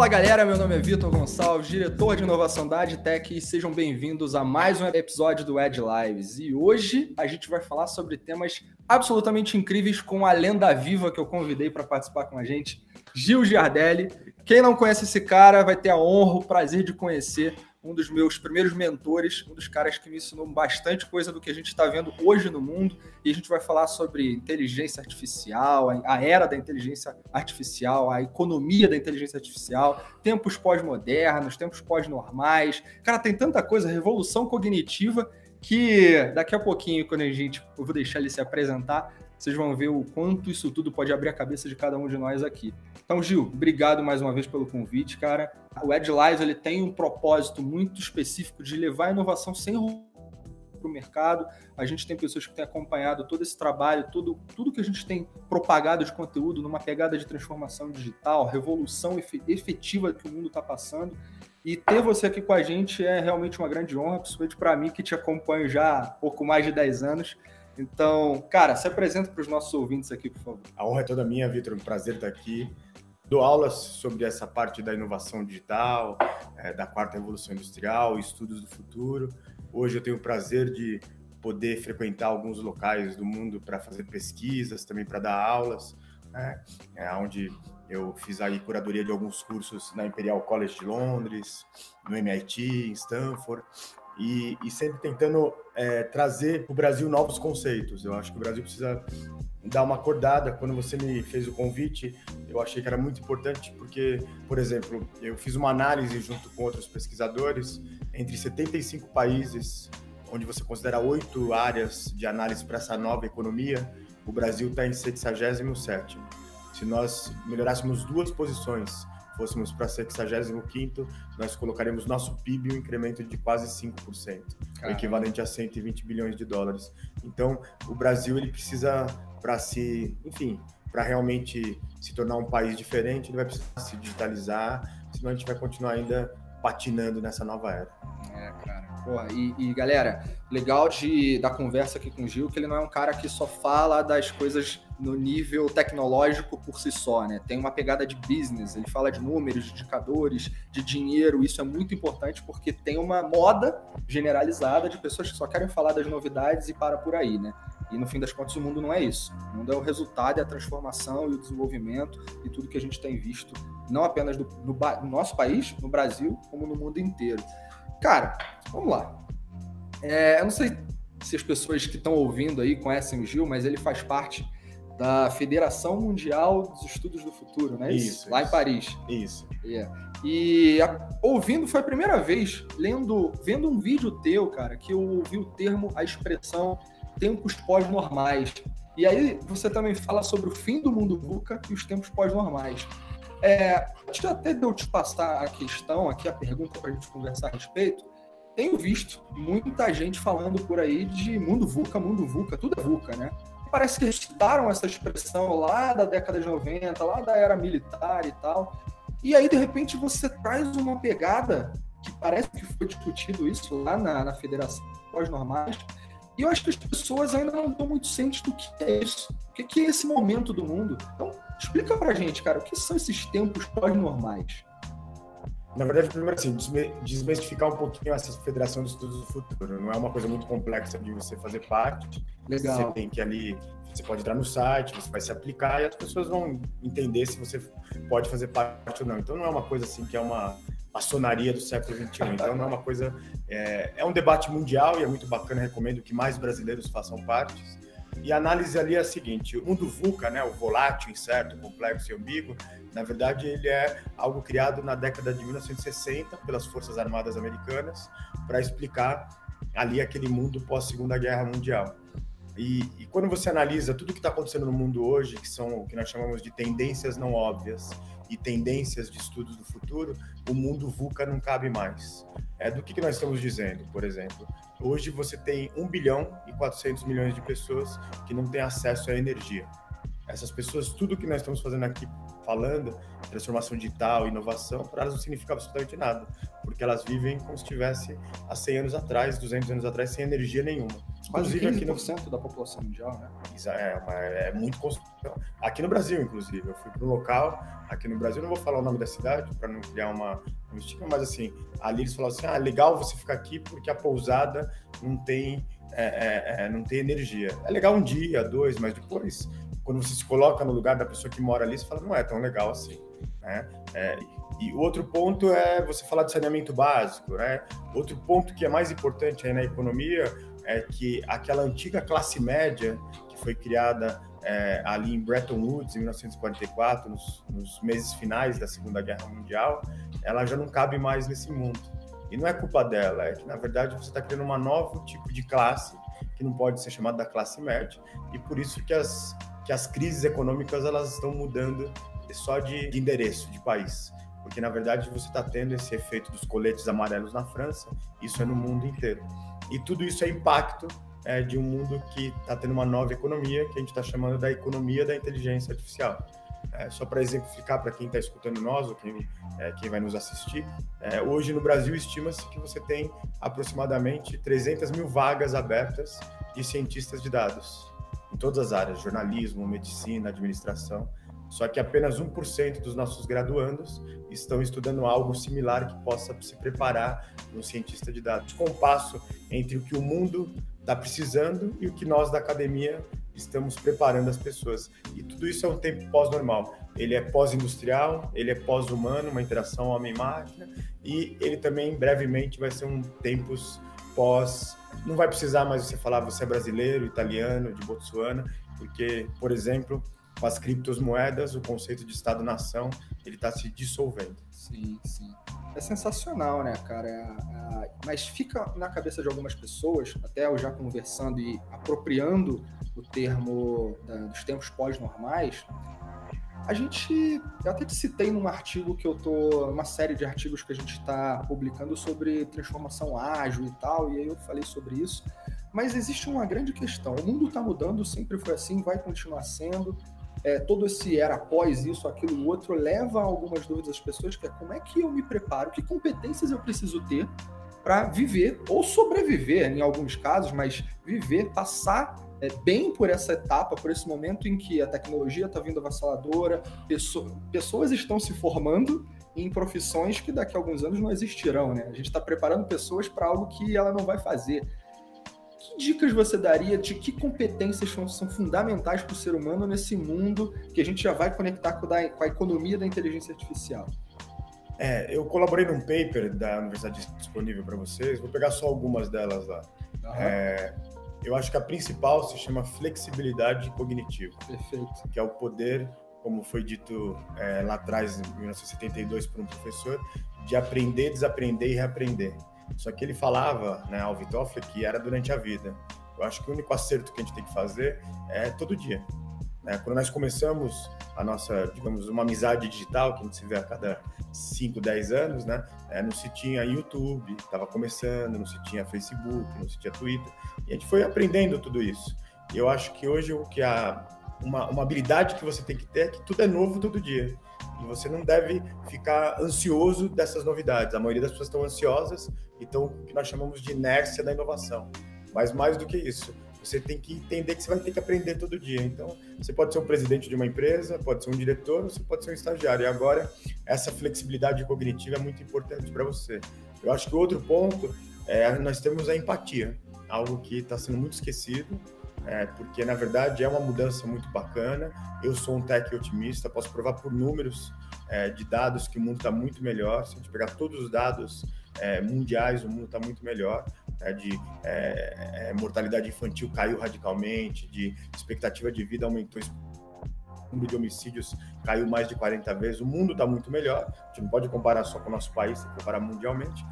Fala galera, meu nome é Vitor Gonçalves, diretor de inovação da AdTech e sejam bem-vindos a mais um episódio do Ed Lives. E hoje a gente vai falar sobre temas absolutamente incríveis com a lenda viva que eu convidei para participar com a gente, Gil Giardelli. Quem não conhece esse cara vai ter a honra, o prazer de conhecer um dos meus primeiros mentores, um dos caras que me ensinou bastante coisa do que a gente está vendo hoje no mundo. E a gente vai falar sobre inteligência artificial, a era da inteligência artificial, a economia da inteligência artificial, tempos pós-modernos, tempos pós-normais. Cara, tem tanta coisa, revolução cognitiva, que daqui a pouquinho, quando a gente. Eu vou deixar ele se apresentar, vocês vão ver o quanto isso tudo pode abrir a cabeça de cada um de nós aqui. Então, Gil, obrigado mais uma vez pelo convite, cara. O Ed Live ele tem um propósito muito específico de levar a inovação sem para o mercado. A gente tem pessoas que têm acompanhado todo esse trabalho, tudo, tudo que a gente tem propagado de conteúdo numa pegada de transformação digital, revolução efetiva que o mundo está passando. E ter você aqui com a gente é realmente uma grande honra, principalmente para mim que te acompanho já há pouco mais de 10 anos. Então, cara, se apresenta para os nossos ouvintes aqui, por favor. A honra é toda minha, Vitor. Um prazer estar aqui. Dou aulas sobre essa parte da inovação digital, é, da quarta revolução industrial, estudos do futuro. Hoje eu tenho o prazer de poder frequentar alguns locais do mundo para fazer pesquisas, também para dar aulas, né? é, onde eu fiz aí curadoria de alguns cursos na Imperial College de Londres, no MIT, em Stanford, e, e sempre tentando é, trazer para o Brasil novos conceitos. Eu acho que o Brasil precisa dar uma acordada. Quando você me fez o convite, eu achei que era muito importante, porque, por exemplo, eu fiz uma análise junto com outros pesquisadores entre 75 países, onde você considera oito áreas de análise para essa nova economia. O Brasil está em 77. Se nós melhorássemos duas posições fôssemos para 65, nós colocaremos nosso PIB um incremento de quase 5%, o equivalente a 120 bilhões de dólares. Então, o Brasil ele precisa para se, enfim, para realmente se tornar um país diferente, ele vai precisar se digitalizar, senão a gente vai continuar ainda patinando nessa nova era. É, cara. Porra, e, e, galera, legal de, da conversa aqui com o Gil, que ele não é um cara que só fala das coisas no nível tecnológico por si só, né? Tem uma pegada de business, ele fala de números, de indicadores, de dinheiro, isso é muito importante porque tem uma moda generalizada de pessoas que só querem falar das novidades e para por aí, né? E no fim das contas o mundo não é isso. O mundo é o resultado, é a transformação e o desenvolvimento e tudo que a gente tem visto, não apenas do, no, no nosso país, no Brasil, como no mundo inteiro. Cara, vamos lá. É, eu não sei se as pessoas que estão ouvindo aí conhecem o Gil, mas ele faz parte da Federação Mundial dos Estudos do Futuro, né? Isso, isso lá em Paris. Isso. Yeah. É. E a, ouvindo, foi a primeira vez, lendo, vendo um vídeo teu, cara, que eu ouvi o termo, a expressão tempos pós-normais. E aí você também fala sobre o fim do mundo VUCA e os tempos pós-normais. É, até de eu te passar a questão aqui, a pergunta para a gente conversar a respeito, tenho visto muita gente falando por aí de mundo VUCA, mundo VUCA, tudo é VUCA, né? Parece que citaram essa expressão lá da década de 90, lá da era militar e tal. E aí, de repente, você traz uma pegada que parece que foi discutido isso lá na, na Federação Pós-Normais. E eu acho que as pessoas ainda não estão muito cientes do que é isso. O que é esse momento do mundo. Então, explica pra gente, cara, o que são esses tempos pós-normais? Na verdade, primeiro assim, desmistificar um pouquinho essa Federação de Estudos do Futuro. Não é uma coisa muito complexa de você fazer parte. Legal. Você tem que ali, você pode entrar no site, você vai se aplicar e as pessoas vão entender se você pode fazer parte ou não. Então não é uma coisa assim que é uma maçonaria do século XXI. Então não é uma coisa, é, é um debate mundial e é muito bacana. Recomendo que mais brasileiros façam parte. E a análise ali é a seguinte: o mundo VUCA, né, o volátil, incerto, complexo e ambíguo, na verdade, ele é algo criado na década de 1960 pelas Forças Armadas Americanas para explicar ali aquele mundo pós Segunda Guerra Mundial. E, e, quando você analisa tudo que está acontecendo no mundo hoje, que são o que nós chamamos de tendências não óbvias e tendências de estudos do futuro, o mundo VUCA não cabe mais. É do que, que nós estamos dizendo, por exemplo. Hoje você tem 1 bilhão e 400 milhões de pessoas que não têm acesso à energia. Essas pessoas, tudo que nós estamos fazendo aqui falando, transformação digital, inovação, para elas não significa absolutamente nada, porque elas vivem como se estivesse há 100 anos atrás, 200 anos atrás, sem energia nenhuma. Inclusive aqui no... da população mundial, né? É, é muito aqui no Brasil, inclusive. Eu fui para um local aqui no Brasil, não vou falar o nome da cidade para não criar uma um estigma, mas assim, ali eles falaram assim: ah, legal você ficar aqui porque a pousada não tem é, é, é, não tem energia. É legal um dia, dois, mas depois, quando você se coloca no lugar da pessoa que mora ali, você fala, não é tão legal assim. Né? É, e outro ponto é você falar de saneamento básico. Né? Outro ponto que é mais importante aí na economia é que aquela antiga classe média que foi criada é, ali em Bretton Woods, em 1944, nos, nos meses finais da Segunda Guerra Mundial, ela já não cabe mais nesse mundo. E não é culpa dela, é que na verdade você está criando um novo tipo de classe que não pode ser chamada da classe média e por isso que as, que as crises econômicas elas estão mudando só de, de endereço, de país. Porque na verdade você está tendo esse efeito dos coletes amarelos na França, isso é no mundo inteiro. E tudo isso é impacto é, de um mundo que está tendo uma nova economia que a gente está chamando da economia da inteligência artificial. É, só para exemplificar para quem está escutando nós ou quem, é, quem vai nos assistir, é, hoje no Brasil estima-se que você tem aproximadamente 300 mil vagas abertas de cientistas de dados todas as áreas, jornalismo, medicina, administração. Só que apenas 1% dos nossos graduandos estão estudando algo similar que possa se preparar no cientista de dados. Compasso entre o que o mundo está precisando e o que nós da academia estamos preparando as pessoas. E tudo isso é um tempo pós-normal. Ele é pós-industrial, ele é pós-humano, uma interação homem-máquina, e ele também brevemente vai ser um tempos pós. Não vai precisar mais você falar você é brasileiro, italiano, de Botsuana, porque, por exemplo, com as criptomoedas, o conceito de Estado-nação ele está se dissolvendo. Sim, sim. É sensacional, né, cara? É, é, mas fica na cabeça de algumas pessoas, até eu já conversando e apropriando o termo da, dos tempos pós-normais, a gente, eu até te citei num artigo que eu tô, uma série de artigos que a gente está publicando sobre transformação ágil e tal, e aí eu falei sobre isso. Mas existe uma grande questão. O mundo está mudando, sempre foi assim, vai continuar sendo. É, todo esse era após isso, aquilo, outro, leva a algumas dúvidas às pessoas, que é como é que eu me preparo, que competências eu preciso ter para viver ou sobreviver em alguns casos, mas viver, passar é, bem por essa etapa, por esse momento em que a tecnologia está vindo avassaladora, pessoa, pessoas estão se formando em profissões que daqui a alguns anos não existirão, né? A gente está preparando pessoas para algo que ela não vai fazer. Que dicas você daria de que competências são, fundamentais para o ser humano nesse mundo que a gente já vai conectar com a economia da inteligência artificial? É, eu colaborei num paper da universidade disponível para vocês, vou pegar só algumas delas lá. Uhum. É, eu acho que a principal se chama flexibilidade cognitiva. Perfeito. Que é o poder, como foi dito é, lá atrás, em 1972, por um professor, de aprender, desaprender e reaprender. Só que ele falava, né, Alvin Toffler, que era durante a vida. Eu acho que o único acerto que a gente tem que fazer é todo dia. Né? Quando nós começamos a nossa, digamos, uma amizade digital, que a gente se vê a cada 5, 10 anos, né? É, não se tinha YouTube, estava começando, não se tinha Facebook, não se tinha Twitter. E a gente foi aprendendo tudo isso. E eu acho que hoje o que a, uma, uma habilidade que você tem que ter é que tudo é novo todo dia. E você não deve ficar ansioso dessas novidades. A maioria das pessoas estão ansiosas e estão o que nós chamamos de inércia da inovação. Mas mais do que isso, você tem que entender que você vai ter que aprender todo dia. Então, você pode ser um presidente de uma empresa, pode ser um diretor, você pode ser um estagiário. E agora, essa flexibilidade cognitiva é muito importante para você. Eu acho que outro ponto é nós temos a empatia, algo que está sendo muito esquecido, é, porque na verdade é uma mudança muito bacana. Eu sou um tech otimista, posso provar por números é, de dados que o mundo está muito melhor. Se a gente pegar todos os dados é, mundiais, o mundo está muito melhor né, de é, é, mortalidade infantil caiu radicalmente, de expectativa de vida aumentou, número de homicídios caiu mais de 40 vezes, o mundo está muito melhor, a gente não pode comparar só com o nosso país, tem que comparar mundialmente.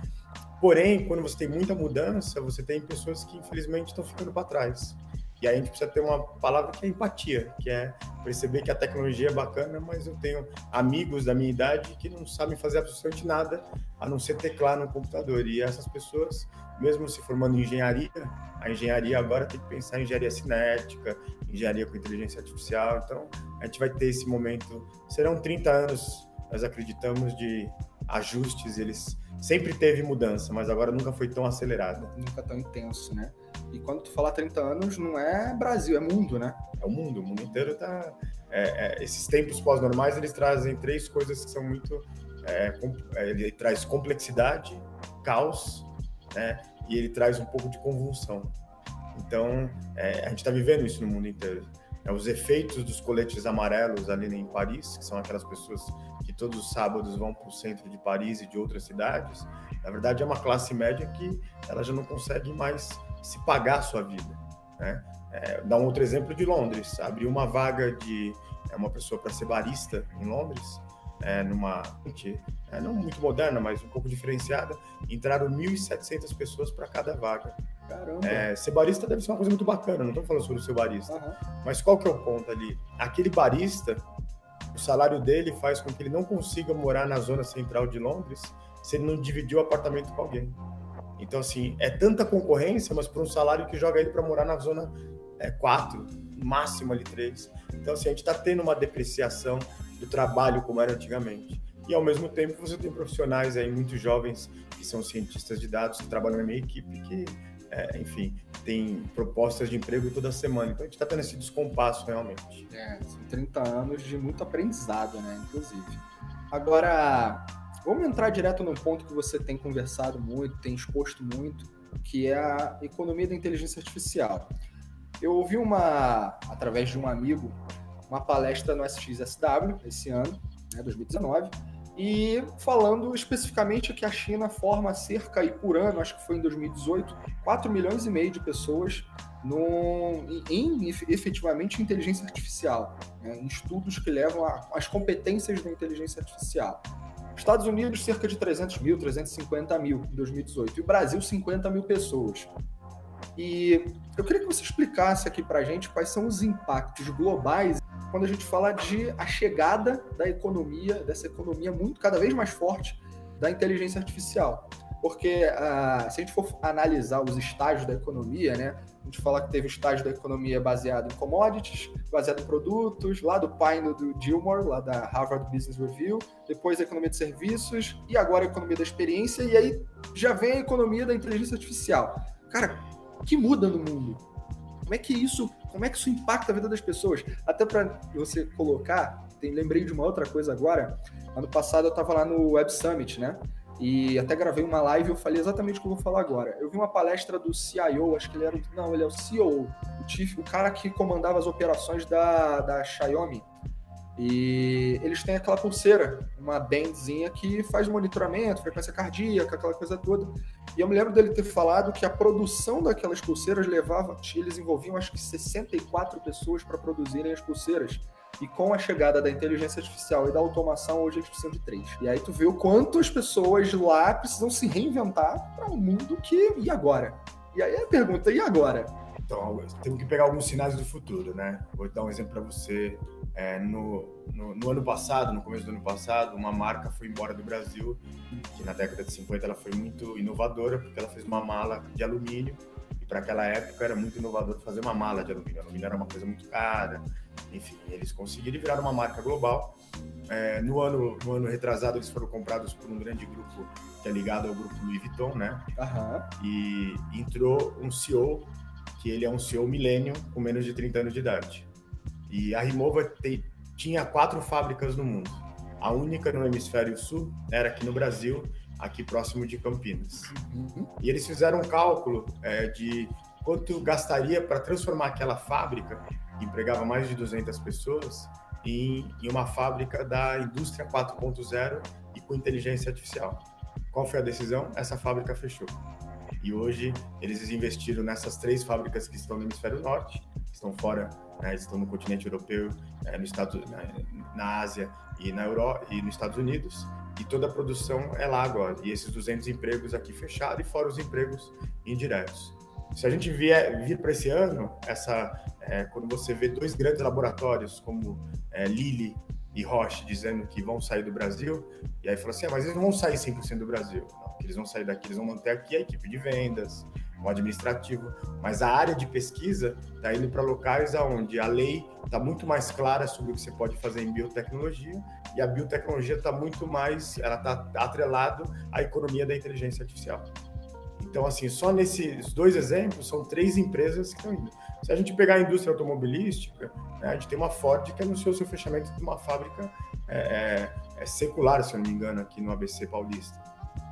Porém, quando você tem muita mudança, você tem pessoas que infelizmente estão ficando para trás. E aí a gente precisa ter uma palavra que é empatia, que é perceber que a tecnologia é bacana, mas eu tenho amigos da minha idade que não sabem fazer absolutamente nada a não ser teclar no computador. E essas pessoas, mesmo se formando em engenharia, a engenharia agora tem que pensar em engenharia cinética, engenharia com inteligência artificial. Então, a gente vai ter esse momento. Serão 30 anos, nós acreditamos, de ajustes, eles sempre teve mudança, mas agora nunca foi tão acelerada. Nunca tão intenso, né? E quando tu fala 30 anos, não é Brasil, é mundo, né? É o mundo, o mundo inteiro tá. É, é, esses tempos pós-normais eles trazem três coisas que são muito. É, é, ele traz complexidade, caos, né? E ele traz um pouco de convulsão. Então, é, a gente está vivendo isso no mundo inteiro. É, os efeitos dos coletes amarelos ali em Paris, que são aquelas pessoas todos os sábados vão para o centro de Paris e de outras cidades, na verdade é uma classe média que ela já não consegue mais se pagar a sua vida. Né? É, dá um outro exemplo de Londres. Abriu uma vaga de é, uma pessoa para ser barista em Londres, é, numa é, não muito moderna, mas um pouco diferenciada. Entraram 1.700 pessoas para cada vaga. Caramba. É, ser barista deve ser uma coisa muito bacana, não estou falando sobre o seu barista. Uhum. Mas qual que é o ponto ali? Aquele barista, o salário dele faz com que ele não consiga morar na zona central de Londres se ele não dividir o apartamento com alguém. Então, assim, é tanta concorrência, mas por um salário que joga ele para morar na zona é, 4, máximo ali 3. Então, assim, a gente está tendo uma depreciação do trabalho como era antigamente. E, ao mesmo tempo, você tem profissionais aí muito jovens que são cientistas de dados que trabalham na minha equipe que é, enfim, tem propostas de emprego toda semana. Então a gente está tendo esse descompasso realmente. É, são 30 anos de muito aprendizado, né? Inclusive. Agora, vamos entrar direto num ponto que você tem conversado muito, tem exposto muito, que é a economia da inteligência artificial. Eu ouvi uma, através de um amigo, uma palestra no SXSW esse ano, né, 2019, e falando especificamente que a China forma cerca, e por ano, acho que foi em 2018, 4 milhões e meio de pessoas no, em, efetivamente inteligência artificial, né, em estudos que levam às competências da inteligência artificial. Estados Unidos, cerca de 300 mil, 350 mil em 2018, e o Brasil, 50 mil pessoas. E eu queria que você explicasse aqui para a gente quais são os impactos globais quando a gente fala de a chegada da economia, dessa economia muito cada vez mais forte da inteligência artificial. Porque uh, se a gente for analisar os estágios da economia, né, a gente fala que teve o estágio da economia baseado em commodities, baseado em produtos, lá do painel do Gilmore, lá da Harvard Business Review, depois a economia de serviços e agora a economia da experiência, e aí já vem a economia da inteligência artificial. Cara, o que muda no mundo? Como é que isso como é que isso impacta a vida das pessoas? Até para você colocar, tem, lembrei de uma outra coisa agora. Ano passado eu estava lá no Web Summit, né? E até gravei uma live e eu falei exatamente o que eu vou falar agora. Eu vi uma palestra do CIO, acho que ele era. Não, ele é o CEO, o, chief, o cara que comandava as operações da, da Xiaomi. E eles têm aquela pulseira, uma bandzinha que faz monitoramento, frequência cardíaca, aquela coisa toda. E eu me lembro dele ter falado que a produção daquelas pulseiras levava, eles envolviam acho que 64 pessoas para produzirem as pulseiras. E com a chegada da inteligência artificial e da automação, hoje eles precisam de três. E aí tu vê o quanto as pessoas lá precisam se reinventar para um mundo que. E agora? E aí a pergunta, e agora? Então, temos que pegar alguns sinais do futuro, né? Vou dar um exemplo para você é, no, no, no, ano passado, no começo do ano passado, uma marca foi embora do Brasil, que na década de 50 ela foi muito inovadora, porque ela fez uma mala de alumínio, e para aquela época era muito inovador fazer uma mala de alumínio. alumínio era uma coisa muito cara, enfim, eles conseguiram virar uma marca global. É, no, ano, no ano retrasado, eles foram comprados por um grande grupo que é ligado ao grupo Louis Vuitton, né? Uhum. E entrou um CEO, que ele é um CEO milênio, com menos de 30 anos de idade. E a Rimova te, tinha quatro fábricas no mundo. A única no hemisfério sul era aqui no Brasil, aqui próximo de Campinas. Uhum. E eles fizeram um cálculo é, de quanto gastaria para transformar aquela fábrica, que empregava mais de 200 pessoas, em, em uma fábrica da indústria 4.0 e com inteligência artificial. Qual foi a decisão? Essa fábrica fechou. E hoje eles investiram nessas três fábricas que estão no hemisfério norte, que estão fora né, estão no continente europeu, é, no estado, na, na Ásia e na Europa e nos Estados Unidos, e toda a produção é lá agora. E esses 200 empregos aqui fechados e fora os empregos indiretos. Se a gente vier vir para esse ano, essa é, quando você vê dois grandes laboratórios como é, Lilly e Roche dizendo que vão sair do Brasil, e aí falou assim, ah, mas eles não vão sair 100% do Brasil. Não, eles vão sair daqui, eles vão manter aqui a equipe de vendas, o administrativo, mas a área de pesquisa está indo para locais onde a lei está muito mais clara sobre o que você pode fazer em biotecnologia e a biotecnologia está muito mais, ela está atrelado à economia da inteligência artificial. Então, assim, só nesses dois exemplos, são três empresas que estão indo. Se a gente pegar a indústria automobilística, né, a gente tem uma Ford que anunciou seu fechamento de uma fábrica é, é, é secular, se eu não me engano, aqui no ABC Paulista.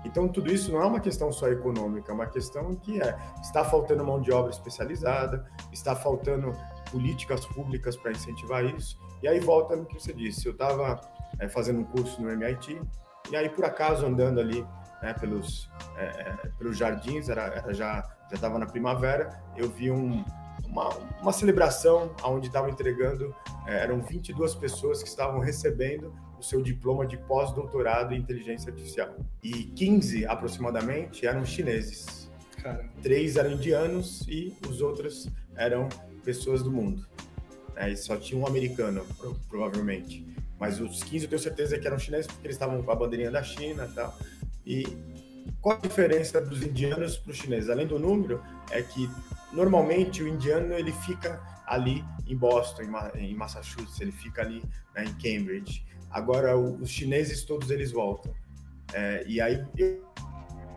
Então, tudo isso não é uma questão só econômica, é uma questão que é, está faltando mão de obra especializada, está faltando políticas públicas para incentivar isso. E aí volta no que você disse. Eu estava é, fazendo um curso no MIT, e aí, por acaso, andando ali né, pelos, é, pelos jardins, era, era já estava na primavera, eu vi um, uma, uma celebração onde estavam entregando, eram 22 pessoas que estavam recebendo o seu diploma de pós-doutorado em inteligência artificial. E 15 aproximadamente eram chineses. Três eram indianos e os outros eram pessoas do mundo. É, e só tinha um americano, provavelmente. Mas os 15 eu tenho certeza que eram chineses porque eles estavam com a bandeirinha da China e tal. E qual a diferença dos indianos para os chineses? Além do número, é que normalmente o indiano ele fica ali em Boston, em Massachusetts, ele fica ali né, em Cambridge. Agora, os chineses, todos eles voltam. É, e aí, eu,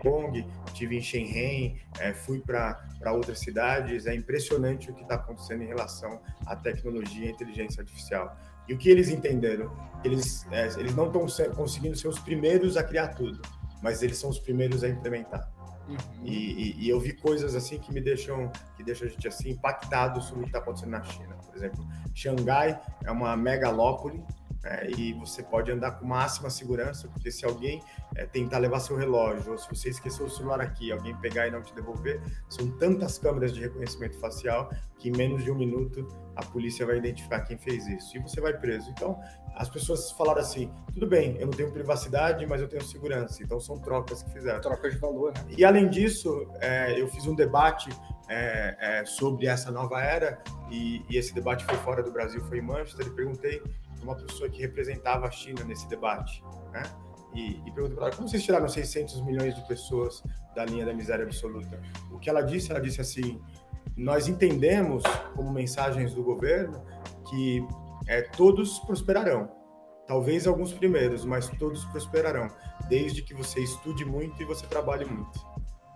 Hong tive em Shenzhen, é, fui para outras cidades. É impressionante o que está acontecendo em relação à tecnologia e inteligência artificial. E o que eles entenderam? Eles, é, eles não estão conseguindo ser os primeiros a criar tudo, mas eles são os primeiros a implementar. Uhum. E, e, e, eu vi coisas assim que me deixam, que deixam a gente assim impactado sobre o que está acontecendo na China. Por exemplo, Xangai é uma megalópole é, e você pode andar com máxima segurança, porque se alguém é, tentar levar seu relógio, ou se você esqueceu o celular aqui, alguém pegar e não te devolver, são tantas câmeras de reconhecimento facial que em menos de um minuto a polícia vai identificar quem fez isso e você vai preso. Então, as pessoas falaram assim: tudo bem, eu não tenho privacidade, mas eu tenho segurança. Então, são trocas que fizeram. Trocas de valor, né? E além disso, é, eu fiz um debate é, sobre essa nova era e, e, esse debate foi fora do Brasil, foi em Manchester. E perguntei uma pessoa que representava a China nesse debate, né? E, e perguntei para ela, como vocês tiraram 600 milhões de pessoas da linha da miséria absoluta? O que ela disse, ela disse assim, nós entendemos, como mensagens do governo, que é, todos prosperarão. Talvez alguns primeiros, mas todos prosperarão, desde que você estude muito e você trabalhe muito.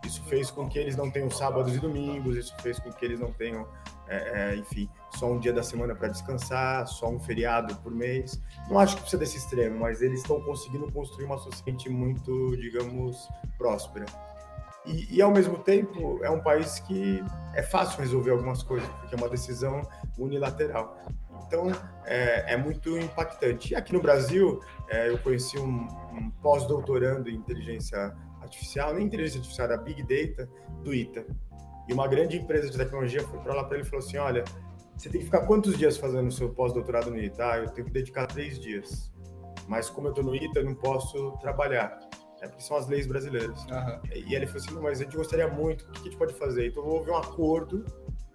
Isso fez com que eles não tenham sábados e domingos, isso fez com que eles não tenham, é, é, enfim, só um dia da semana para descansar, só um feriado por mês. Não acho que precisa desse extremo, mas eles estão conseguindo construir uma sociedade muito, digamos, próspera. E, e, ao mesmo tempo é um país que é fácil resolver algumas coisas, porque é uma decisão unilateral. Então é, é muito impactante. E aqui no Brasil, é, eu conheci um, um pós-doutorando em inteligência artificial, nem inteligência artificial, era Big Data, do ITA. E uma grande empresa de tecnologia foi para lá para ele e falou assim: olha, você tem que ficar quantos dias fazendo o seu pós-doutorado no ITA? Ah, eu tenho que dedicar três dias. Mas como eu estou no ITA, eu não posso trabalhar. É porque são as leis brasileiras. Uhum. E ele falou assim: mas a gente gostaria muito, o que a gente pode fazer? Então houve um acordo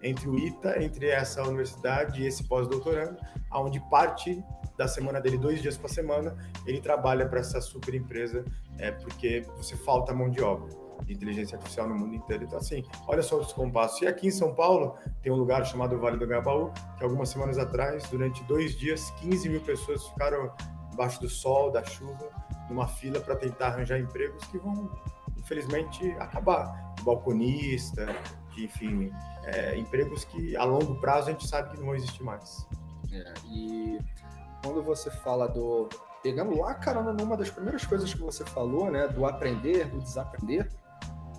entre o ITA, entre essa universidade e esse pós-doutorando, onde parte da semana dele, dois dias por semana, ele trabalha para essa super empresa, é, porque você falta mão de obra de inteligência artificial no mundo inteiro. Então, assim, olha só os compassos. E aqui em São Paulo, tem um lugar chamado Vale do Gabaú, que algumas semanas atrás, durante dois dias, 15 mil pessoas ficaram embaixo do sol, da chuva, numa fila para tentar arranjar empregos que vão, infelizmente, acabar. Balconista, enfim, é, empregos que a longo prazo a gente sabe que não vão existir mais. É, e quando você fala do. Pegando lá, caramba, numa das primeiras coisas que você falou, né, do aprender, do desaprender,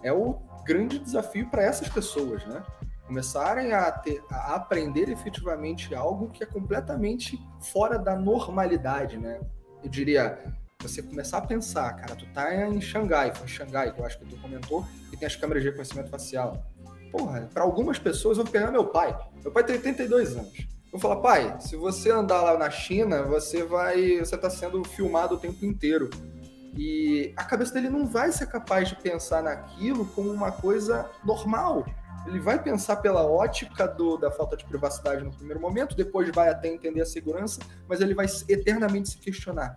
é o grande desafio para essas pessoas, né? Começarem a, ter, a aprender efetivamente algo que é completamente fora da normalidade, né? Eu diria, você começar a pensar, cara, tu tá em Xangai, foi em Xangai que eu acho que tu comentou, e tem as câmeras de reconhecimento facial. Porra, para algumas pessoas, eu vou pegar meu pai. Meu pai tem 82 anos. Eu vou falar, pai, se você andar lá na China, você vai. Você tá sendo filmado o tempo inteiro. E a cabeça dele não vai ser capaz de pensar naquilo como uma coisa normal. Ele vai pensar pela ótica do, da falta de privacidade no primeiro momento, depois vai até entender a segurança, mas ele vai eternamente se questionar: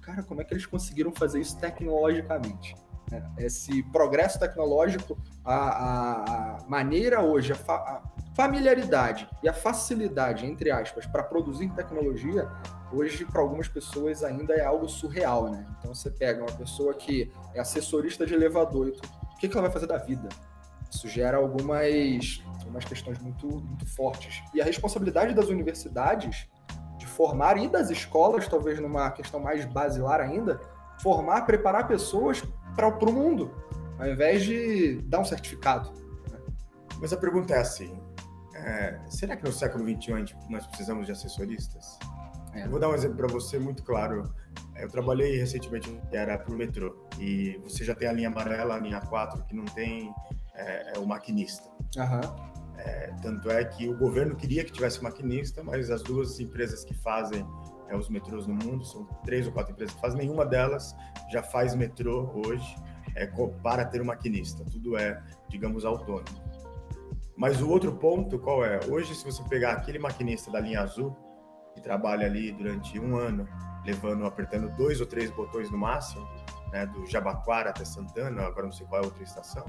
cara, como é que eles conseguiram fazer isso tecnologicamente? Né? Esse progresso tecnológico, a, a, maneira hoje, a, fa, a, familiaridade e a facilidade, entre aspas, para produzir tecnologia, hoje para algumas pessoas ainda é algo surreal, né? Então você pega uma pessoa que é assessorista de elevador, o que, que ela vai fazer da vida? Isso gera algumas, algumas questões muito, muito fortes. E a responsabilidade das universidades de formar e das escolas, talvez numa questão mais basilar ainda, formar, preparar pessoas para o mundo, ao invés de dar um certificado. Né? Mas a pergunta é assim: é, será que no século XXI nós precisamos de assessoristas? É. Eu vou dar um exemplo para você muito claro. Eu trabalhei recentemente, era para o metrô, e você já tem a linha amarela, a linha 4, que não tem é, é o maquinista. Uhum. É, tanto é que o governo queria que tivesse maquinista, mas as duas empresas que fazem é, os metrôs no mundo, são três ou quatro empresas que fazem, nenhuma delas já faz metrô hoje é, para ter um maquinista. Tudo é, digamos, autônomo. Mas o outro ponto qual é? Hoje, se você pegar aquele maquinista da linha azul, que trabalha ali durante um ano, levando, apertando dois ou três botões no máximo, né, do Jabaquara até Santana, agora não sei qual é a outra estação,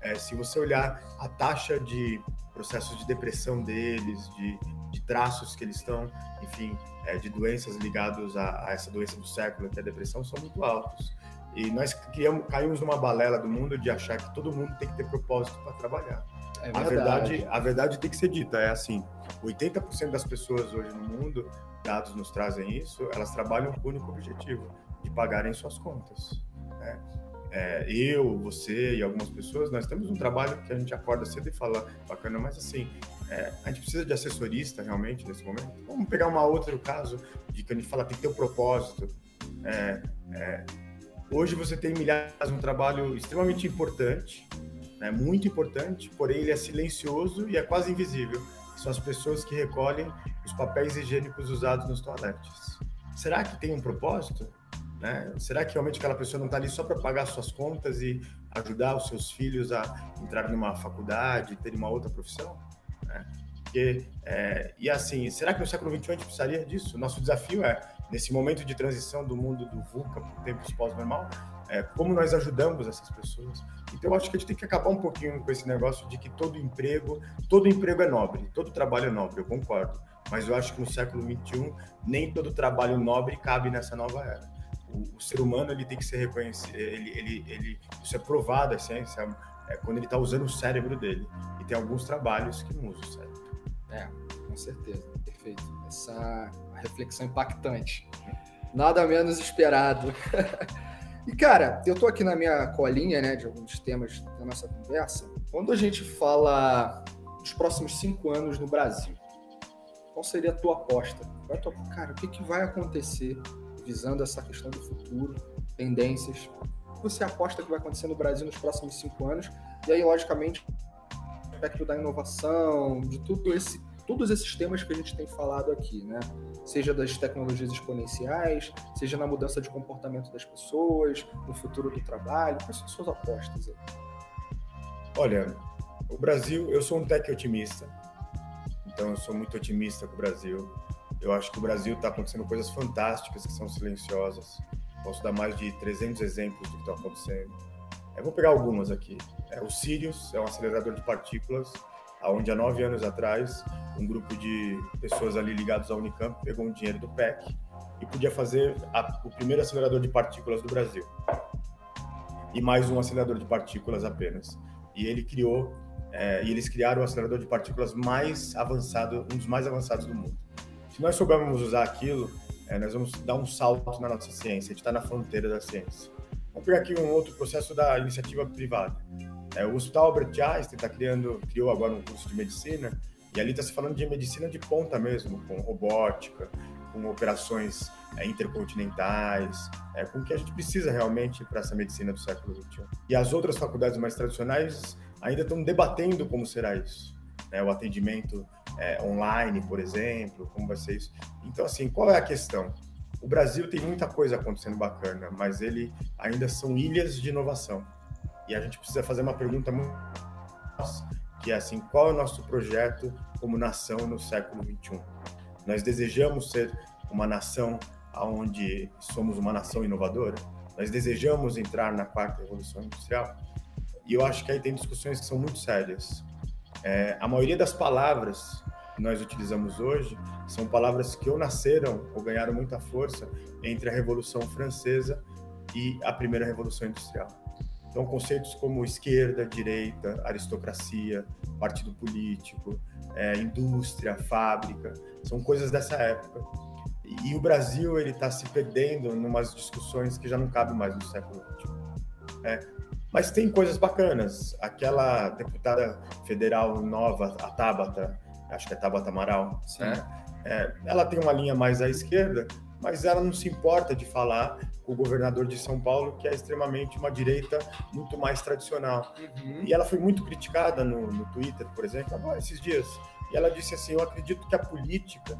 é, se você olhar a taxa de processos de depressão deles, de, de traços que eles estão, enfim, é, de doenças ligadas a, a, essa doença do século, que é a depressão, são muito altos. E nós criamos, caímos numa balela do mundo de achar que todo mundo tem que ter propósito para trabalhar. É verdade. A verdade, a verdade tem que ser dita, é assim, 80% das pessoas hoje no mundo, dados nos trazem isso, elas trabalham com o único objetivo, de pagarem suas contas. Né? É, eu, você e algumas pessoas, nós temos um trabalho que a gente acorda cedo e fala, bacana, mas assim, é, a gente precisa de assessorista realmente nesse momento. Vamos pegar um outro caso de que a gente fala tem que ter um propósito. É, é, hoje você tem milhares, um trabalho extremamente importante, né, muito importante, porém ele é silencioso e é quase invisível. São as pessoas que recolhem os papéis higiênicos usados nos toaletes. Será que tem um propósito? Né? Será que realmente aquela pessoa não está ali só para pagar suas contas e ajudar os seus filhos a entrar numa faculdade, ter uma outra profissão? Né? Porque, é, e assim, será que no século XXI a gente precisaria disso? Nosso desafio é, nesse momento de transição do mundo do VUCA para o tempo pós-normal, é, como nós ajudamos essas pessoas. Então, eu acho que a gente tem que acabar um pouquinho com esse negócio de que todo emprego, todo emprego é nobre, todo trabalho é nobre, eu concordo. Mas eu acho que no século XXI, nem todo trabalho nobre cabe nessa nova era o, o, ser humano ele tem que ser reconhecido, ele, ele, ele, isso é provado, a ciência, é quando ele está usando o cérebro dele. E tem alguns trabalhos que não usam o cérebro. É, com certeza, perfeito. Essa reflexão impactante. Nada menos esperado. e, cara, eu tô aqui na minha colinha, né, de alguns temas da nossa conversa. Quando a gente fala dos próximos cinco anos no Brasil, qual seria a tua aposta? É. Cara, o que, que vai acontecer visando essa questão do futuro, tendências. O que você aposta que vai acontecer no Brasil nos próximos cinco anos? E aí, logicamente, o aspecto da inovação, de tudo esse, todos esses temas que a gente tem falado aqui, né? Seja das tecnologias exponenciais, seja na mudança de comportamento das pessoas, no futuro do trabalho. Quais são as suas apostas aí? Olha, o Brasil, eu sou um tech otimista, então eu sou muito otimista com o Brasil. Eu acho que o Brasil está acontecendo coisas fantásticas que são silenciosas. Posso dar mais de 300 exemplos do que está acontecendo. Eu vou pegar algumas aqui. É, o Sirius é um acelerador de partículas, onde há nove anos atrás, um grupo de pessoas ali ligados à Unicamp pegou um dinheiro do PEC e podia fazer a, o primeiro acelerador de partículas do Brasil. E mais um acelerador de partículas apenas. E ele criou, é, e eles criaram o acelerador de partículas mais avançado, um dos mais avançados do mundo. Se nós soubermos usar aquilo, é, nós vamos dar um salto na nossa ciência, a gente está na fronteira da ciência. Vamos pegar aqui um outro processo da iniciativa privada. É, o Hospital Albert Einstein está criando, criou agora um curso de medicina, e ali está se falando de medicina de ponta mesmo, com robótica, com operações é, intercontinentais, é, com o que a gente precisa realmente para essa medicina do século XXI. E as outras faculdades mais tradicionais ainda estão debatendo como será isso. Né, o atendimento é, online, por exemplo, como vai ser isso. Então, assim, qual é a questão? O Brasil tem muita coisa acontecendo bacana, mas ele ainda são ilhas de inovação. E a gente precisa fazer uma pergunta muito que é assim, qual é o nosso projeto como nação no século 21? Nós desejamos ser uma nação onde somos uma nação inovadora? nós desejamos entrar na quarta revolução industrial. E eu acho que aí tem discussões que são muito sérias. É, a maioria das palavras que nós utilizamos hoje são palavras que ou nasceram ou ganharam muita força entre a Revolução Francesa e a primeira Revolução Industrial. Então, conceitos como esquerda, direita, aristocracia, partido político, é, indústria, fábrica, são coisas dessa época. E, o Brasil ele está se perdendo em umas discussões que já não cabem mais no século XXI. É, mas tem coisas bacanas. Aquela deputada federal nova, a Tabata, acho que é Tabata Amaral, é. É, ela tem uma linha mais à esquerda, mas ela não se importa de falar com o governador de São Paulo, que é extremamente uma direita muito mais tradicional. Uhum. E ela foi muito criticada no, no Twitter, por exemplo, agora, esses dias. E ela disse assim: Eu acredito que a política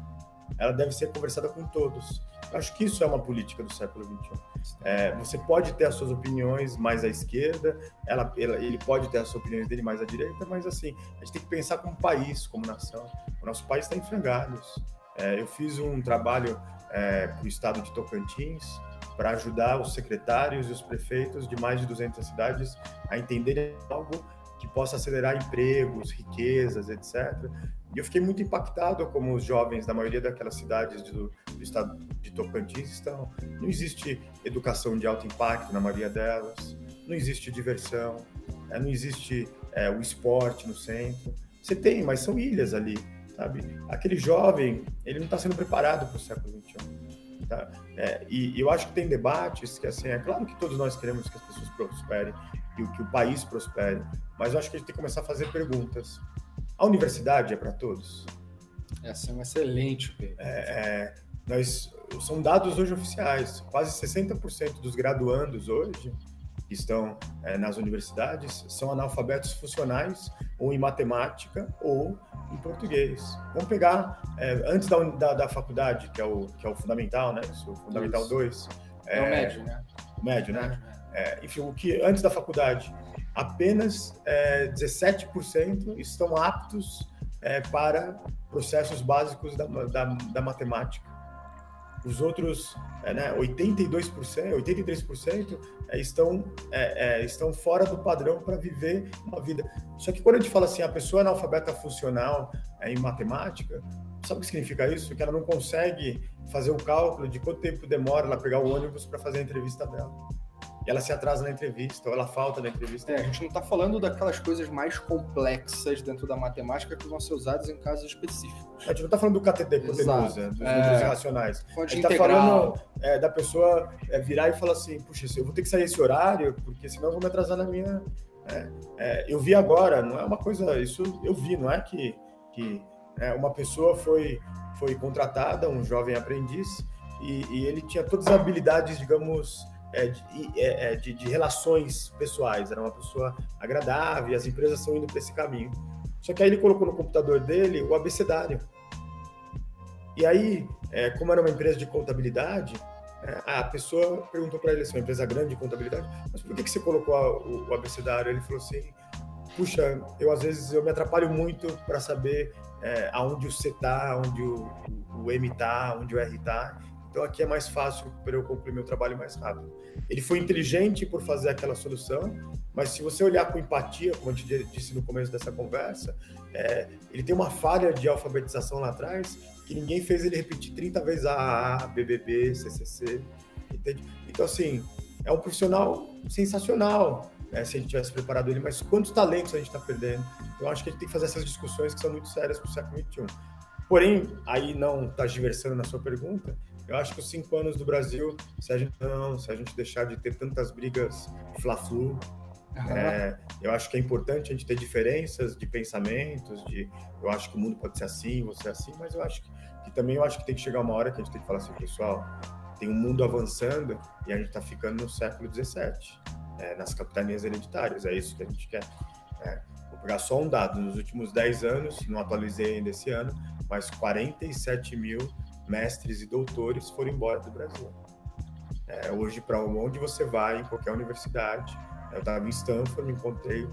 ela deve ser conversada com todos. Eu acho que isso é uma política do século XXI. É, você pode ter as suas opiniões mais à esquerda, ela, ela, ele pode ter as suas opiniões dele mais à direita, mas assim, a gente tem que pensar como país, como nação. O nosso país está em frangalhos. É, eu fiz um trabalho é, para o estado de Tocantins para ajudar os secretários e os prefeitos de mais de 200 cidades a entenderem algo que possa acelerar empregos, riquezas, etc. E eu fiquei muito impactado como os jovens da maioria daquelas cidades do, do estado de Tocantins estão. Não existe educação de alto impacto na maioria delas, não existe diversão, é, não existe é, o esporte no centro. Você tem, mas são ilhas ali sabe? Aquele jovem, ele não está sendo preparado para o século XXI. Tá? É, e, eu acho que tem debates que, assim, é claro que todos nós queremos que as pessoas prosperem e que o país prospere, mas eu acho que a gente tem que começar a fazer perguntas. A universidade é para todos? Essa é um excelente é, é, nós, São dados hoje oficiais. Quase 60% dos graduandos hoje que estão é, nas universidades são analfabetos funcionais ou em matemática ou em português. Vamos pegar é, antes da, da, da, faculdade, que é o, que é o fundamental, né? Isso, fundamental 2. É, é, o médio, né? O médio, né? É, enfim, o que antes da faculdade, apenas 17% é, estão aptos é, para processos básicos da, da, da matemática. Os outros, é, né, 82%, 83% é, estão, é, estão fora do padrão para viver uma vida. Só que quando a gente fala assim, a pessoa é analfabeta funcional em matemática, sabe o que significa isso? Que ela não consegue fazer o cálculo de quanto tempo demora ela pegar o ônibus para fazer a entrevista dela ela se atrasa na entrevista, ou ela falta na entrevista. É, a gente não está falando daquelas coisas mais complexas dentro da matemática que vão ser usadas em casos específicos. A gente não está falando do KTD que você usa, dos é, números irracionais. a gente está falando é, da pessoa é, virar e falar assim, puxa, eu vou ter que sair esse horário, porque senão eu vou me atrasar na minha... É, é, eu vi agora, não é uma coisa... Isso eu vi, não é que, que uma pessoa foi, foi contratada, um jovem aprendiz, e, e ele tinha todas as habilidades, digamos é, de, é, é, de, de, relações pessoais, era uma pessoa agradável, as empresas estão indo para esse caminho. Só que aí ele colocou no computador dele o abecedário. E aí, é, como era uma empresa de contabilidade, a pessoa perguntou para ele, assim, uma empresa grande de contabilidade, mas por que, que você colocou o, o abecedário? Ele falou assim, puxa, eu às vezes eu me atrapalho muito para saber é, aonde o C está, onde o, o, o M está, onde o R está, então aqui é mais fácil para eu concluir meu trabalho mais rápido. Ele foi inteligente por fazer aquela solução, mas se você olhar com empatia, como eu te disse no começo dessa conversa, é, ele tem uma falha de alfabetização lá atrás que ninguém fez ele repetir 30 vezes AAA, BBB, CCC, entende? Então, assim, é um profissional sensacional, né, se a gente tivesse preparado ele, mas quantos talentos a gente está perdendo? Então, acho que a gente tem que fazer essas discussões que são muito sérias para o século XXI. Porém, aí não está diversando na sua pergunta, eu acho que os cinco anos do Brasil, se a gente não, se a gente deixar de ter tantas brigas fla-flu, é, eu acho que é importante a gente ter diferenças de pensamentos, de eu acho que o mundo pode ser assim, você é assim, mas eu acho que, que também eu acho que tem que chegar uma hora que a gente tem que falar assim, pessoal, tem um mundo avançando e a gente está ficando no século XVII, é, nas capitanias hereditárias, é isso que a gente quer. É, vou pegar só um dado, nos últimos 10 anos, não atualizei ainda esse ano, mas 47 mil mestres e doutores foram embora do Brasil. É, hoje, para onde você vai, em qualquer universidade, eu estava em Stanford, encontrei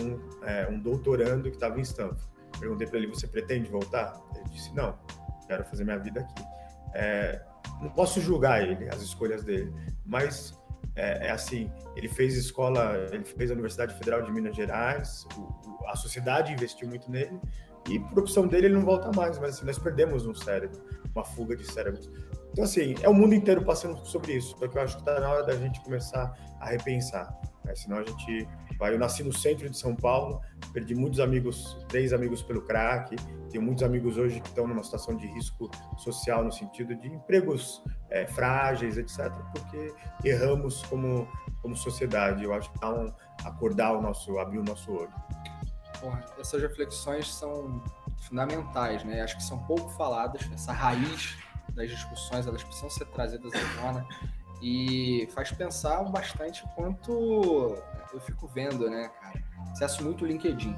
um, é, um doutorando que estava em Stanford. Perguntei para ele: Você pretende voltar? Ele disse: Não, quero fazer minha vida aqui. É, não posso julgar ele, as escolhas dele, mas é, é, assim, ele fez escola, ele fez a Universidade Federal de Minas Gerais, o, a sociedade investiu muito nele, e por opção dele ele não volta mais, mas assim, nós perdemos um cérebro, uma fuga de cérebros. Então, assim, é o mundo inteiro passando sobre isso, só que eu acho que está na hora da gente começar a repensar, né? senão a gente vai... Eu nasci no centro de São Paulo, perdi muitos amigos, três amigos pelo crack, tenho muitos amigos hoje que estão numa situação de risco social no sentido de empregos é, frágeis, etc., porque erramos como, como sociedade. Eu acho que dá um acordar o nosso, abrir o nosso olho. Essas reflexões são fundamentais, né? Acho que são pouco faladas, essa raiz das discussões, elas precisam ser trazidas à tona e faz pensar bastante quanto eu fico vendo, né, cara? Acesso muito o LinkedIn.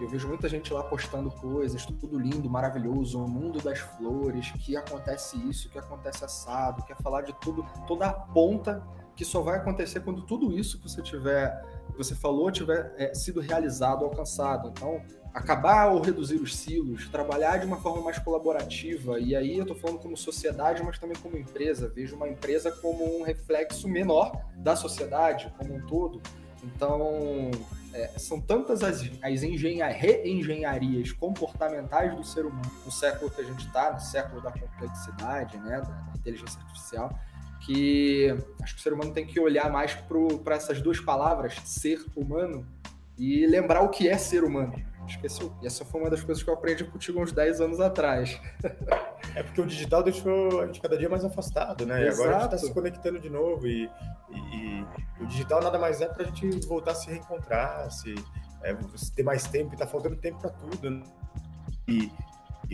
Eu vejo muita gente lá postando coisas, tudo lindo, maravilhoso, o mundo das flores, que acontece isso, que acontece assado, quer falar de tudo, toda a ponta que só vai acontecer quando tudo isso que você tiver, que você falou, tiver é, sido realizado, alcançado. Então, acabar ou reduzir os silos, trabalhar de uma forma mais colaborativa. E aí eu estou falando como sociedade, mas também como empresa. Vejo uma empresa como um reflexo menor da sociedade como um todo. Então, é, são tantas as, as reengenharias comportamentais do ser humano no século que a gente está, no século da complexidade, né, da inteligência artificial, que acho que o ser humano tem que olhar mais para essas duas palavras, ser humano, e lembrar o que é ser humano. Esqueceu. E essa foi uma das coisas que eu aprendi contigo uns 10 anos atrás. É porque o digital deixou a gente cada dia mais afastado, né? Exato. E agora a gente está se conectando de novo. E, e, e, o digital nada mais é para a gente voltar a se reencontrar, se, é, ter mais tempo. E tá faltando tempo para tudo. Né? E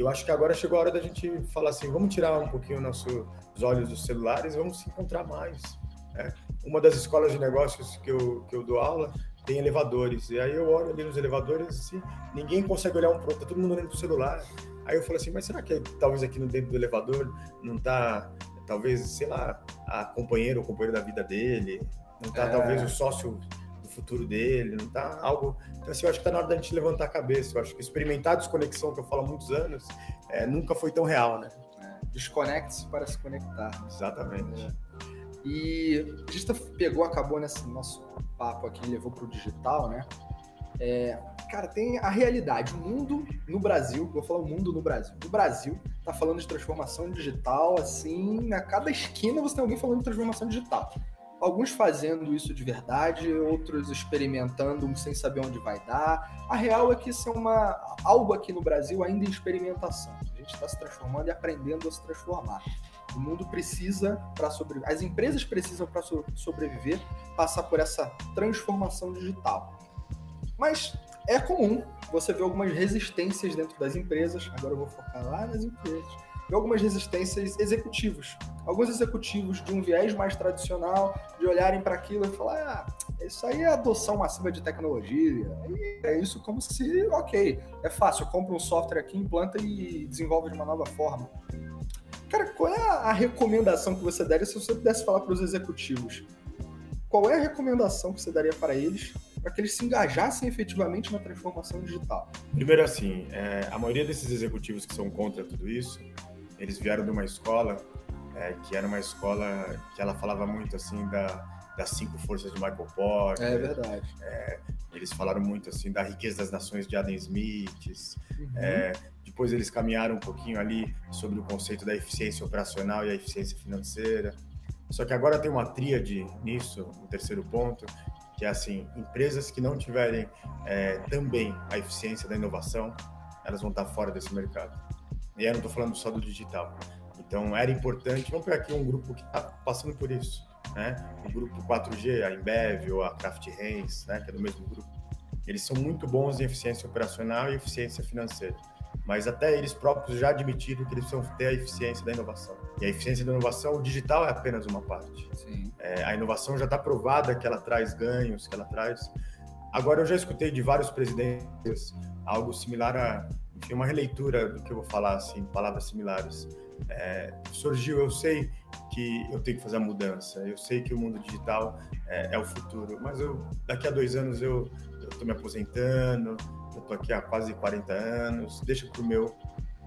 eu acho que agora chegou a hora da gente falar assim: vamos tirar um pouquinho nosso, os olhos dos celulares, vamos se encontrar mais. Né? Uma das escolas de negócios que eu, que eu dou aula tem elevadores. E aí eu olho ali nos elevadores, assim, ninguém consegue olhar um pro outro, tá todo mundo olhando pro celular. Aí eu falo assim, mas será que talvez aqui no dentro do elevador não tá, talvez, sei lá, a companheira ou companheiro da vida dele, não tá é... talvez o sócio futuro dele, não tá algo... Então assim, eu acho que tá na hora da gente levantar a cabeça. Eu acho que experimentar a desconexão que eu falo há muitos anos, é, nunca foi tão real, né? É, Desconecte-se para se conectar. Exatamente. É. E a gente tá, pegou, acabou nesse nosso papo aqui, levou para o digital, né? É, cara, tem a realidade. O mundo no Brasil, vou falar o mundo no Brasil. O Brasil tá falando de transformação digital, assim, a cada esquina você tem alguém falando de transformação digital. Alguns fazendo isso de verdade, outros experimentando sem saber onde vai dar. A real é que isso é uma, algo aqui no Brasil ainda em experimentação. A gente está se transformando e aprendendo a se transformar. O mundo precisa para sobreviver, as empresas precisam para so sobreviver passar por essa transformação digital. Mas é comum você ver algumas resistências dentro das empresas. Agora eu vou focar lá nas empresas. Ver algumas resistências executivos. Alguns executivos de um viés mais tradicional, de olharem para aquilo e falar: ah, isso aí é adoção massiva de tecnologia. E é isso como se, ok, é fácil, compra um software aqui, implanta e desenvolve de uma nova forma. Cara, qual é a recomendação que você daria se você pudesse falar para os executivos? Qual é a recomendação que você daria para eles para que eles se engajassem efetivamente na transformação digital? Primeiro, assim, é, a maioria desses executivos que são contra tudo isso, eles vieram de uma escola é, que era uma escola que ela falava muito assim da das cinco forças de Michael Porter. É verdade. É, eles falaram muito assim da riqueza das nações de Adam Smith. Uhum. É, depois eles caminharam um pouquinho ali sobre o conceito da eficiência operacional e a eficiência financeira. Só que agora tem uma tríade nisso, o um terceiro ponto, que é assim, empresas que não tiverem é, também a eficiência da inovação, elas vão estar fora desse mercado. E eu não estou falando só do digital. Então era importante, vamos pegar aqui um grupo que está passando por isso né? O grupo 4G, a Embev ou a Kraft Heinz, né? Que é do mesmo grupo. Eles são muito bons em eficiência operacional e eficiência financeira. Mas até eles próprios já admitiram que eles precisam ter a eficiência da inovação. E a eficiência da inovação, o digital é apenas uma parte. É, a inovação já está provada que ela traz ganhos, que ela traz. Agora, eu já escutei de vários presidentes algo similar a enfim, uma releitura do que eu vou falar, assim, palavras similares. É, surgiu, eu sei que eu tenho que fazer a mudança. Eu sei que o mundo digital é, é o futuro, mas eu daqui a dois anos eu estou me aposentando, eu estou aqui há quase 40 anos, deixa para o meu,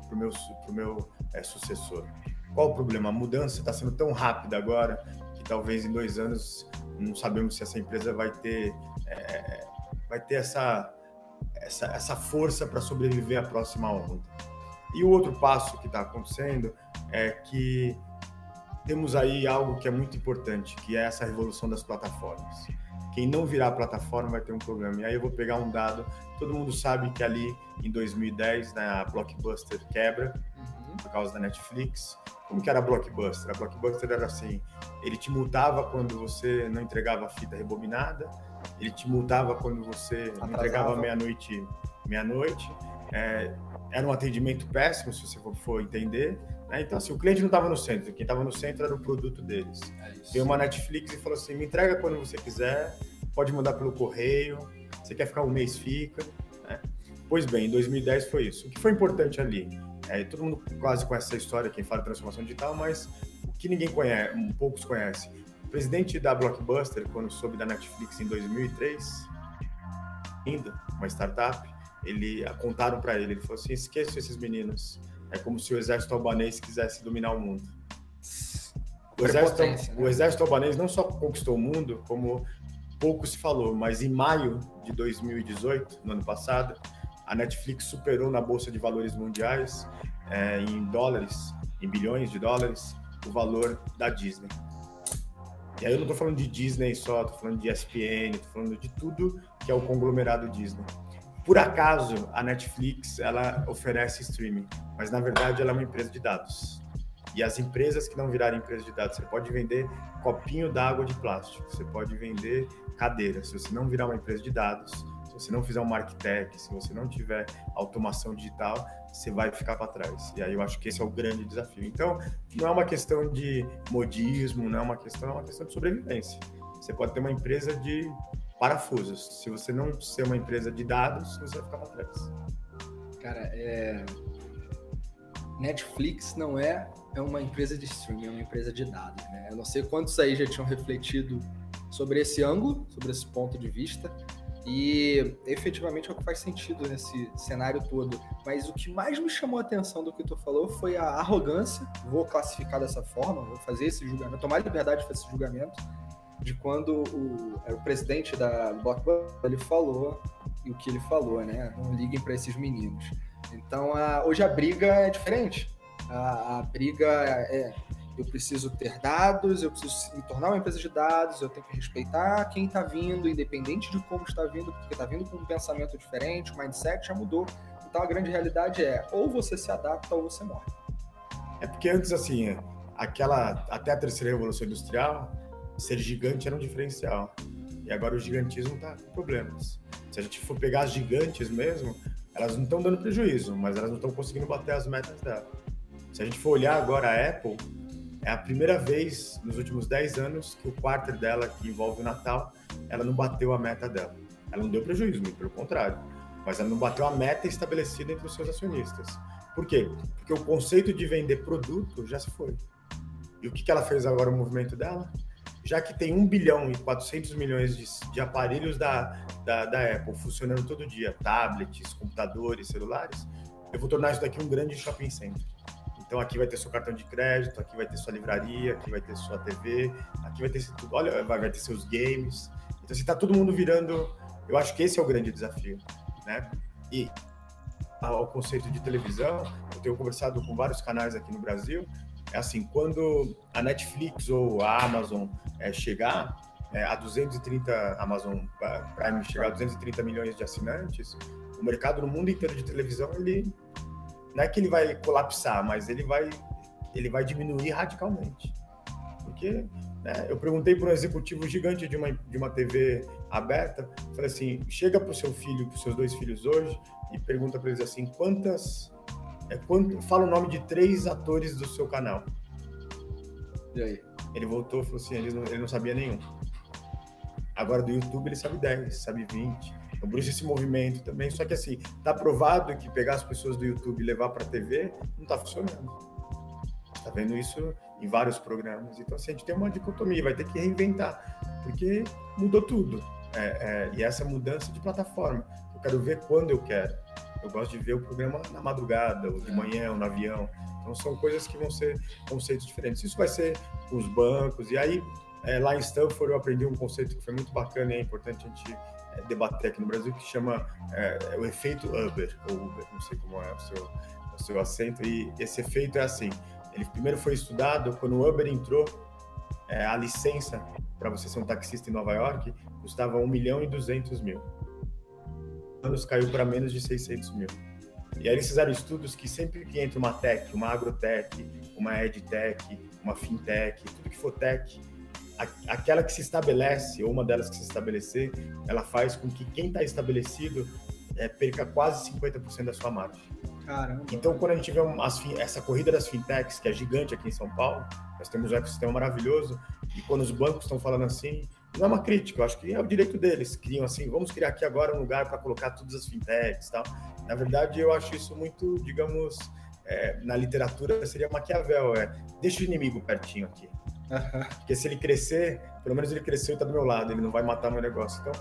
pro meu, pro meu é, sucessor. Qual o problema? A mudança está sendo tão rápida agora que talvez em dois anos não sabemos se essa empresa vai ter é, vai ter essa essa, essa força para sobreviver à próxima onda. E o outro passo que está acontecendo é que temos aí algo que é muito importante, que é essa revolução das plataformas. Quem não virar plataforma vai ter um problema. E aí eu vou pegar um dado. Todo mundo sabe que ali em 2010, né, a Blockbuster quebra uhum. por causa da Netflix. Como que era a Blockbuster? A Blockbuster era assim, ele te multava quando você não entregava a fita rebobinada, ele te multava quando você Atrasava. entregava meia-noite, meia-noite. É, era um atendimento péssimo, se você for entender. Né? Então, assim, o cliente não estava no centro, quem estava no centro era o produto deles. É Veio uma Netflix e falou assim: me entrega quando você quiser, pode mandar pelo correio, você quer ficar um mês, fica. Né? Pois bem, em 2010 foi isso. O que foi importante ali? É, todo mundo quase conhece essa história, quem fala de transformação digital, mas o que ninguém conhece, poucos conhecem. O presidente da Blockbuster, quando soube da Netflix em 2003, ainda uma startup, ele contaram para ele, ele falou assim, esqueça esses meninos, é como se o exército albanês quisesse dominar o mundo. O exército, né? o exército albanês não só conquistou o mundo, como pouco se falou, mas em maio de 2018, no ano passado, a Netflix superou na bolsa de valores mundiais é, em dólares, em bilhões de dólares, o valor da Disney. E aí eu não estou falando de Disney só, estou falando de ESPN, estou falando de tudo que é o conglomerado Disney. Por acaso, a Netflix ela oferece streaming, mas na verdade ela é uma empresa de dados. E as empresas que não virarem empresa de dados, você pode vender copinho d'água de plástico, você pode vender cadeira. Se você não virar uma empresa de dados, se você não fizer um marketech, se você não tiver automação digital, você vai ficar para trás. E aí eu acho que esse é o grande desafio. Então, não é uma questão de modismo, não é uma questão, é uma questão de sobrevivência. Você pode ter uma empresa de parafusos. Se você não ser uma empresa de dados, você vai ficar para trás. Cara, é... Netflix não é, é uma empresa de streaming, é uma empresa de dados. Né? Eu não sei quantos aí já tinham refletido sobre esse ângulo, sobre esse ponto de vista, e efetivamente é o que faz sentido nesse cenário todo. Mas o que mais me chamou a atenção do que tu falou foi a arrogância, vou classificar dessa forma, vou fazer esse julgamento, tomar liberdade de fazer esse julgamento, de quando o, é, o presidente da Blockbuster ele falou e o que ele falou, né? Não liguem para esses meninos. Então, a, hoje a briga é diferente. A, a briga é, eu preciso ter dados, eu preciso me tornar uma empresa de dados, eu tenho que respeitar quem está vindo, independente de como está vindo, porque está vindo com um pensamento diferente, o mindset já mudou. Então a grande realidade é ou você se adapta ou você morre. É porque antes, assim, aquela até a terceira revolução industrial, ser gigante era um diferencial. E agora o gigantismo está com problemas. Se a gente for pegar as gigantes mesmo, elas não estão dando prejuízo, mas elas não estão conseguindo bater as metas dela. Se a gente for olhar agora a Apple, é a primeira vez nos últimos 10 anos que o quarter dela, que envolve o Natal, ela não bateu a meta dela. Ela não deu prejuízo, muito pelo contrário. Mas ela não bateu a meta estabelecida entre os seus acionistas. Por quê? Porque o conceito de vender produto já se foi. E o que, que ela fez agora, o movimento dela? Já que tem 1 bilhão e 400 milhões de, de aparelhos da, da, da Apple funcionando todo dia, tablets, computadores, celulares, eu vou tornar isso daqui um grande shopping center. Então aqui vai ter seu cartão de crédito, aqui vai ter sua livraria, aqui vai ter sua TV, aqui vai ter tudo. Olha, vai, ter seus games. Então assim, tá todo mundo virando. Eu acho que esse é o grande desafio, né? E ao conceito de televisão, eu tenho conversado com vários canais aqui no Brasil. É assim, quando a Netflix ou a Amazon é, chegar é, a 230 Amazon Prime chegar a 230 milhões de assinantes, o mercado no mundo inteiro de televisão ele não é que ele vai colapsar, mas ele vai, ele vai diminuir radicalmente. Porque né, eu perguntei para um executivo gigante de uma, de uma TV aberta, falei assim, chega para o seu filho, para os seus dois filhos hoje, e pergunta para eles assim, quantas, é, quanto, fala o nome de três atores do seu canal. E aí? Ele voltou e falou assim, ele não, ele não sabia nenhum. Agora do YouTube ele sabe 10, sabe 20. Então, por isso esse movimento também. Só que assim, tá provado que pegar as pessoas do YouTube e levar para a TV não está funcionando. Está vendo isso em vários programas. Então, assim, a gente tem uma dicotomia, vai ter que reinventar, porque mudou tudo. É, é, e essa mudança de plataforma. Eu quero ver quando eu quero. Eu gosto de ver o programa na madrugada, ou de manhã, ou no avião. Então, são coisas que vão ser conceitos diferentes. Isso vai ser com os bancos, e aí é, lá em Stanford eu aprendi um conceito que foi muito bacana e é importante a gente debater aqui no Brasil, que chama é, o efeito Uber, ou Uber, não sei como é o seu, o seu acento, e esse efeito é assim, ele primeiro foi estudado quando o Uber entrou, é, a licença para você ser um taxista em Nova York custava 1 milhão e 200 mil. Anos caiu para menos de 600 mil. E aí eles fizeram estudos que sempre que entra uma tech, uma agrotech, uma edtech, uma fintech, tudo que for tech, aquela que se estabelece, ou uma delas que se estabelecer, ela faz com que quem está estabelecido é, perca quase 50% da sua margem. Caramba. Então, quando a gente vê essa corrida das fintechs, que é gigante aqui em São Paulo, nós temos um ecossistema maravilhoso, e quando os bancos estão falando assim, não é uma crítica, eu acho que é o direito deles. Criam assim, vamos criar aqui agora um lugar para colocar todas as fintechs e tal. Na verdade, eu acho isso muito, digamos, é, na literatura seria Maquiavel, é deixa o inimigo pertinho aqui. Porque se ele crescer, pelo menos ele cresceu e está do meu lado, ele não vai matar meu negócio. Então,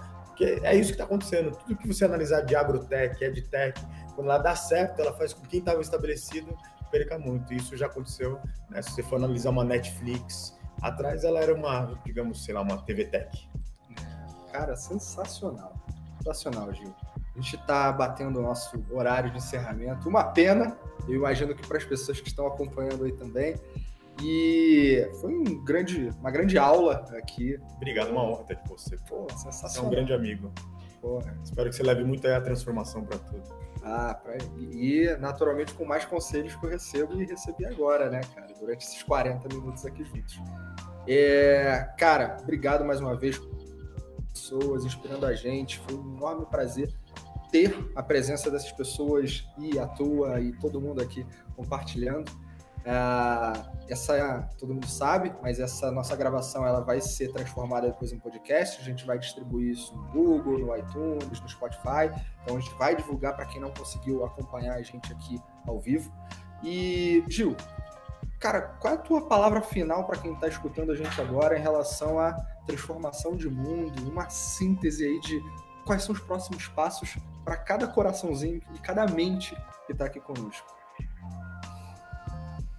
é isso que está acontecendo. Tudo que você analisar de agrotech, edtech, quando ela dá certo, ela faz com que quem estava estabelecido perca muito. Isso já aconteceu, né? Se você for analisar uma Netflix, atrás ela era uma, digamos, sei lá, uma TV Tech. Cara, sensacional. Sensacional, Gil. A gente está batendo o nosso horário de encerramento. Uma pena, eu imagino que para as pessoas que estão acompanhando aí também. E foi um grande, uma grande aula aqui. Obrigado, uma honra ter com você. Pô, sensacional. É um grande amigo. Porra. Espero que você leve muito a transformação para tudo. Ah, pra... e naturalmente com mais conselhos que eu recebo e recebi agora, né, cara, durante esses 40 minutos aqui juntos. É, cara, obrigado mais uma vez pessoas inspirando a gente. Foi um enorme prazer ter a presença dessas pessoas e a tua e todo mundo aqui compartilhando. É, essa todo mundo sabe, mas essa nossa gravação ela vai ser transformada depois em podcast. A gente vai distribuir isso no Google, no iTunes, no Spotify. Então a gente vai divulgar para quem não conseguiu acompanhar a gente aqui ao vivo. E Gil, cara, qual é a tua palavra final para quem está escutando a gente agora em relação à transformação de mundo, uma síntese aí de quais são os próximos passos para cada coraçãozinho e cada mente que está aqui conosco?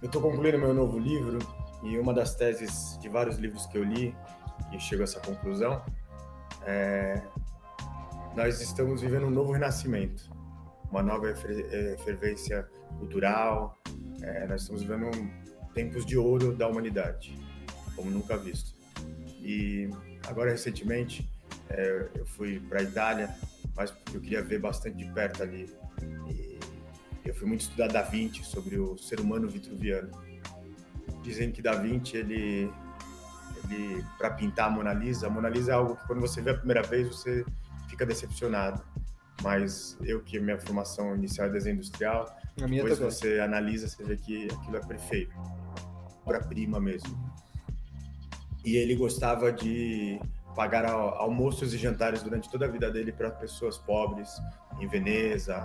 Eu estou concluindo meu novo livro e uma das teses de vários livros que eu li e chego a essa conclusão é nós estamos vivendo um novo renascimento, uma nova efervescência cultural. É, nós estamos vivendo tempos de ouro da humanidade, como nunca visto. E agora recentemente é, eu fui para a Itália, mas eu queria ver bastante de perto ali eu fui muito estudar Da Vinci sobre o ser humano vitruviano. Dizem que Da Vinci ele, ele para pintar a Mona Lisa, a Mona Lisa é algo que quando você vê a primeira vez você fica decepcionado. Mas eu que minha formação inicial é desenho industrial, depois você analisa, você vê que aquilo é perfeito, obra-prima mesmo. E ele gostava de pagar almoços e jantares durante toda a vida dele para pessoas pobres em Veneza,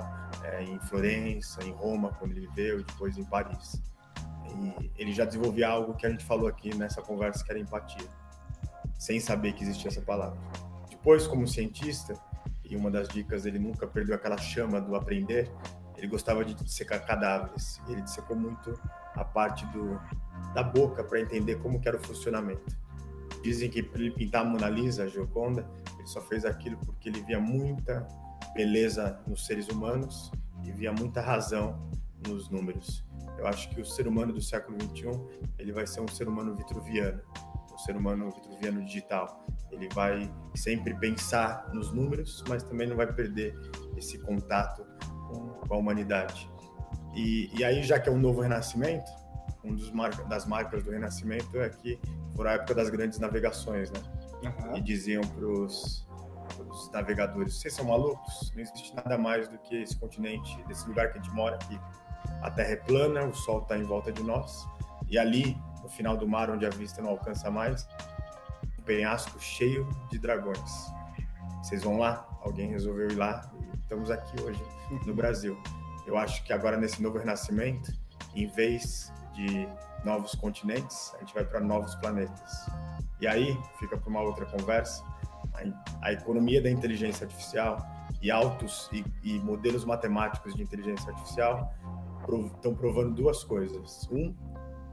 é, em Florença, em Roma, quando ele viveu, e depois em Paris. E ele já desenvolvia algo que a gente falou aqui nessa conversa, que era empatia, sem saber que existia essa palavra. Depois, como cientista, e uma das dicas, ele nunca perdeu aquela chama do aprender, ele gostava de dissecar cadáveres. Ele dissecou muito a parte do, da boca para entender como era o funcionamento Dizem que para ele pintar a Mona Lisa, a Gioconda, ele só fez aquilo porque ele via muita beleza nos seres humanos e via muita razão nos números. Eu acho que o ser humano do século 21 ele vai ser um ser humano vitruviano, um ser humano vitruviano digital. Ele vai sempre pensar nos números, mas também não vai perder esse contato com a humanidade. E, e aí, já que é um novo renascimento, um dos das marcas do renascimento é que por a época das grandes navegações, né? Uhum. E diziam para os navegadores: vocês são malucos? Não existe nada mais do que esse continente, desse lugar que a gente mora aqui. A Terra é plana, o Sol está em volta de nós, e ali, no final do mar, onde a vista não alcança mais, um penhasco cheio de dragões. Vocês vão lá? Alguém resolveu ir lá e estamos aqui hoje no Brasil. Eu acho que agora, nesse novo renascimento, em vez de novos continentes, a gente vai para novos planetas. E aí fica para uma outra conversa. A, a, economia da inteligência artificial e autos e, e modelos matemáticos de inteligência artificial estão prov, provando duas coisas. Um,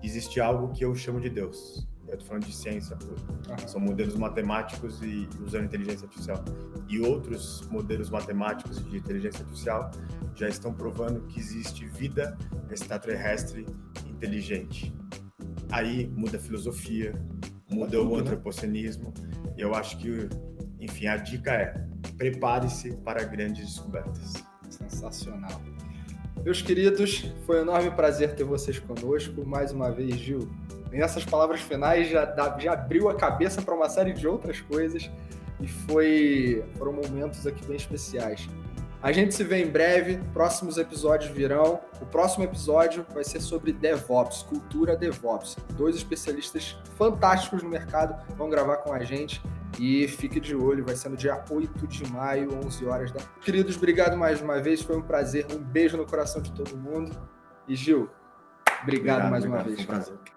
existe algo que eu chamo de Deus. eu estou falando de ciência pura. Uhum. São modelos matemáticos e usando inteligência artificial. E outros modelos matemáticos de inteligência artificial já estão provando que existe vida extraterrestre inteligente. Aí muda a filosofia, muda o né? antropocenismo. E eu acho que, enfim, a dica é prepare-se para grandes descobertas. Sensacional. Meus queridos, foi um enorme prazer ter vocês conosco. Mais uma vez, Gil. E essas palavras finais já, já abriu a cabeça para uma série de outras coisas e foi, foram momentos aqui bem especiais. A gente se vê em breve, próximos episódios virão. O próximo episódio vai ser sobre DevOps, cultura DevOps. Dois especialistas fantásticos no mercado vão gravar com a gente e fique de olho, vai ser no dia 8 de maio, 11 horas da. Queridos, obrigado mais uma vez, foi um prazer. Um beijo no coração de todo mundo. E Gil, obrigado, obrigado mais obrigado, uma vez. Foi um prazer.